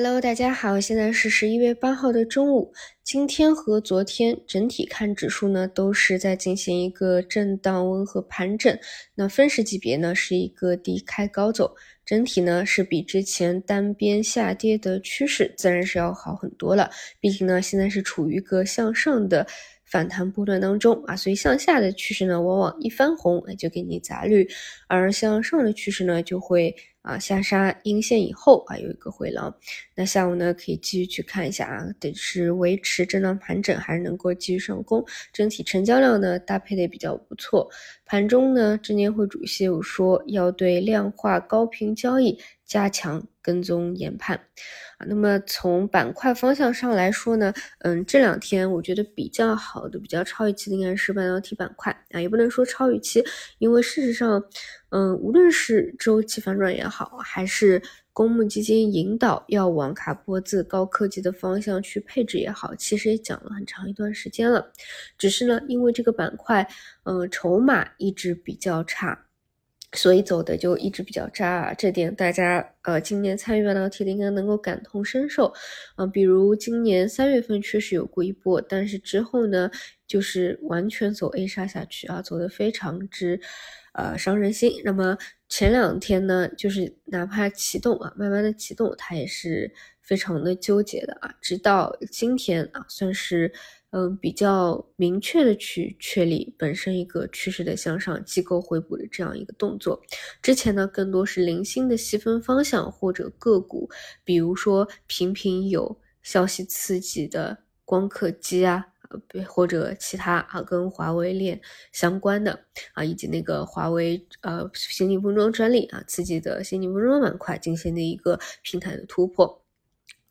Hello，大家好，现在是十一月八号的中午。今天和昨天整体看指数呢，都是在进行一个震荡温和盘整。那分时级别呢，是一个低开高走，整体呢是比之前单边下跌的趋势自然是要好很多了。毕竟呢，现在是处于一个向上的反弹波段当中啊，所以向下的趋势呢，往往一翻红就给你砸绿，而向上的趋势呢，就会。啊，下杀阴线以后啊，有一个回廊。那下午呢，可以继续去看一下啊，得是维持震荡盘整，还是能够继续上攻。整体成交量呢，搭配的也比较不错。盘中呢，证监会主席有说要对量化高频交易加强跟踪研判啊。那么从板块方向上来说呢，嗯，这两天我觉得比较好的、比较超预期的应该是半导体板块啊，也不能说超预期，因为事实上。嗯，无论是周期反转也好，还是公募基金引导要往卡脖子高科技的方向去配置也好，其实也讲了很长一段时间了。只是呢，因为这个板块，嗯，筹码一直比较差，所以走的就一直比较渣啊。这点大家呃，今年参与半导体的应该能够感同身受。啊，比如今年三月份确实有过一波，但是之后呢，就是完全走 A 杀下去啊，走的非常之。呃，伤人心。那么前两天呢，就是哪怕启动啊，慢慢的启动，它也是非常的纠结的啊。直到今天啊，算是嗯比较明确的去确立本身一个趋势的向上机构回补的这样一个动作。之前呢，更多是零星的细分方向或者个股，比如说频频有消息刺激的光刻机啊。呃，或者其他啊，跟华为链相关的啊，以及那个华为呃先进封装专利啊，刺激的先进封装板块进行的一个平台的突破，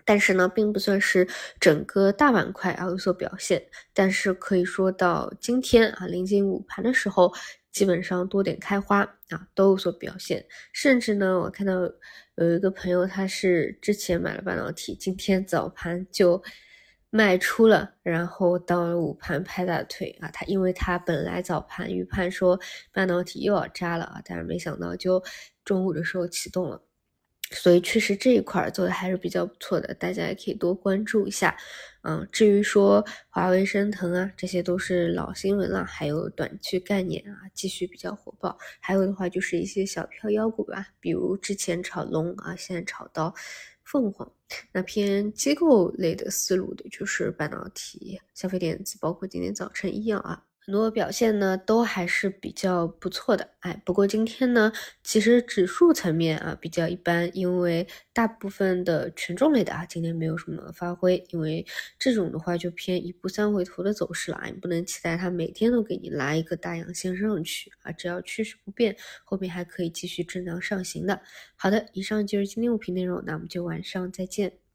但是呢，并不算是整个大板块啊有所表现。但是可以说到今天啊，临近午盘的时候，基本上多点开花啊都有所表现。甚至呢，我看到有一个朋友，他是之前买了半导体，今天早盘就。卖出了，然后到了午盘拍大腿啊！他因为他本来早盘预判说半导体又要扎了啊，但是没想到就中午的时候启动了，所以确实这一块做的还是比较不错的，大家也可以多关注一下。嗯，至于说华为升腾啊，这些都是老新闻了，还有短期概念啊，继续比较火爆。还有的话就是一些小票妖股吧，比如之前炒龙啊，现在炒到。凤凰那偏机构类的思路的，就是半导体、消费电子，包括今天早晨医药啊。很多表现呢都还是比较不错的，哎，不过今天呢，其实指数层面啊比较一般，因为大部分的权重类的啊今天没有什么发挥，因为这种的话就偏一步三回头的走势了，你不能期待它每天都给你来一个大阳线上去啊，只要趋势不变，后面还可以继续震荡上行的。好的，以上就是今天物品内容，那我们就晚上再见。